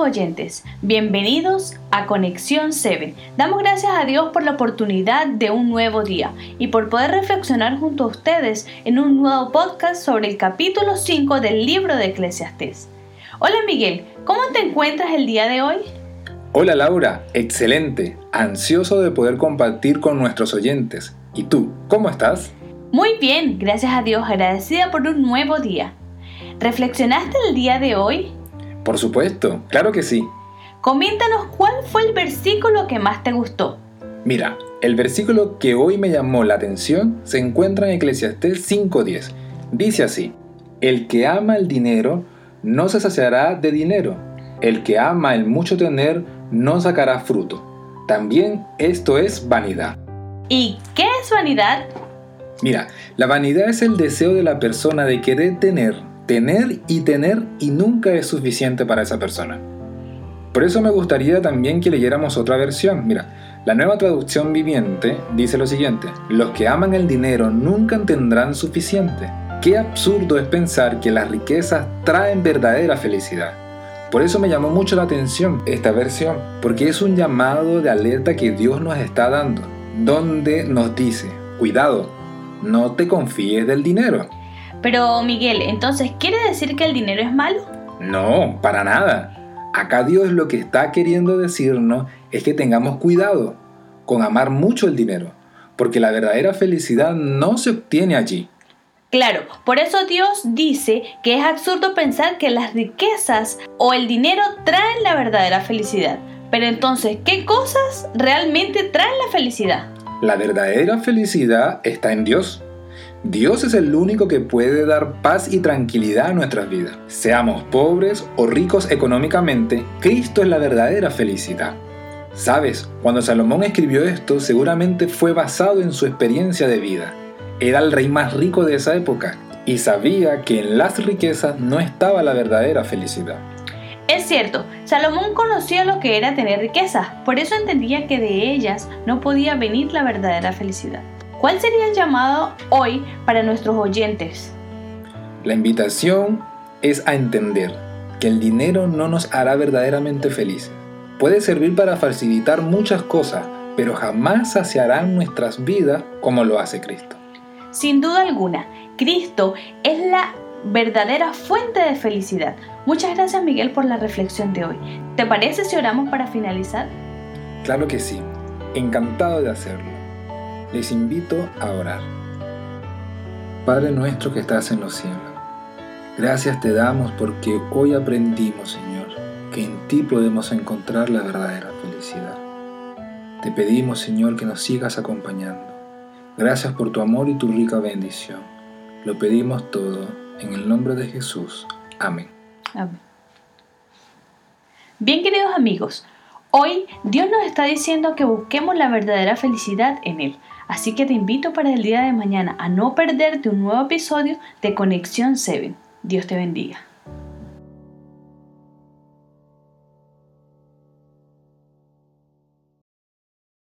oyentes, bienvenidos a Conexión 7. Damos gracias a Dios por la oportunidad de un nuevo día y por poder reflexionar junto a ustedes en un nuevo podcast sobre el capítulo 5 del libro de Eclesiastés. Hola Miguel, ¿cómo te encuentras el día de hoy? Hola Laura, excelente, ansioso de poder compartir con nuestros oyentes. ¿Y tú, cómo estás? Muy bien, gracias a Dios, agradecida por un nuevo día. ¿Reflexionaste el día de hoy? Por supuesto, claro que sí. Coméntanos cuál fue el versículo que más te gustó. Mira, el versículo que hoy me llamó la atención se encuentra en Eclesiastés 5.10. Dice así, el que ama el dinero no se saciará de dinero, el que ama el mucho tener no sacará fruto. También esto es vanidad. ¿Y qué es vanidad? Mira, la vanidad es el deseo de la persona de querer tener, tener y tener y nunca es suficiente para esa persona. Por eso me gustaría también que leyéramos otra versión. Mira, la nueva traducción viviente dice lo siguiente, los que aman el dinero nunca tendrán suficiente. Qué absurdo es pensar que las riquezas traen verdadera felicidad. Por eso me llamó mucho la atención esta versión, porque es un llamado de alerta que Dios nos está dando, donde nos dice, cuidado, no te confíes del dinero. Pero Miguel, entonces, ¿quiere decir que el dinero es malo? No, para nada. Acá Dios lo que está queriendo decirnos es que tengamos cuidado con amar mucho el dinero, porque la verdadera felicidad no se obtiene allí. Claro, por eso Dios dice que es absurdo pensar que las riquezas o el dinero traen la verdadera felicidad. Pero entonces, ¿qué cosas realmente traen la felicidad? La verdadera felicidad está en Dios. Dios es el único que puede dar paz y tranquilidad a nuestras vidas. Seamos pobres o ricos económicamente, Cristo es la verdadera felicidad. Sabes, cuando Salomón escribió esto seguramente fue basado en su experiencia de vida. Era el rey más rico de esa época y sabía que en las riquezas no estaba la verdadera felicidad. Es cierto, Salomón conocía lo que era tener riquezas, por eso entendía que de ellas no podía venir la verdadera felicidad. ¿Cuál sería el llamado hoy para nuestros oyentes? La invitación es a entender que el dinero no nos hará verdaderamente felices. Puede servir para facilitar muchas cosas, pero jamás saciará nuestras vidas como lo hace Cristo. Sin duda alguna, Cristo es la verdadera fuente de felicidad. Muchas gracias Miguel por la reflexión de hoy. ¿Te parece si oramos para finalizar? Claro que sí, encantado de hacerlo les invito a orar. Padre nuestro que estás en los cielos, gracias te damos porque hoy aprendimos, Señor, que en ti podemos encontrar la verdadera felicidad. Te pedimos, Señor, que nos sigas acompañando. Gracias por tu amor y tu rica bendición. Lo pedimos todo en el nombre de Jesús. Amén. Amén. Bien, queridos amigos, hoy Dios nos está diciendo que busquemos la verdadera felicidad en Él. Así que te invito para el día de mañana a no perderte un nuevo episodio de Conexión 7. Dios te bendiga.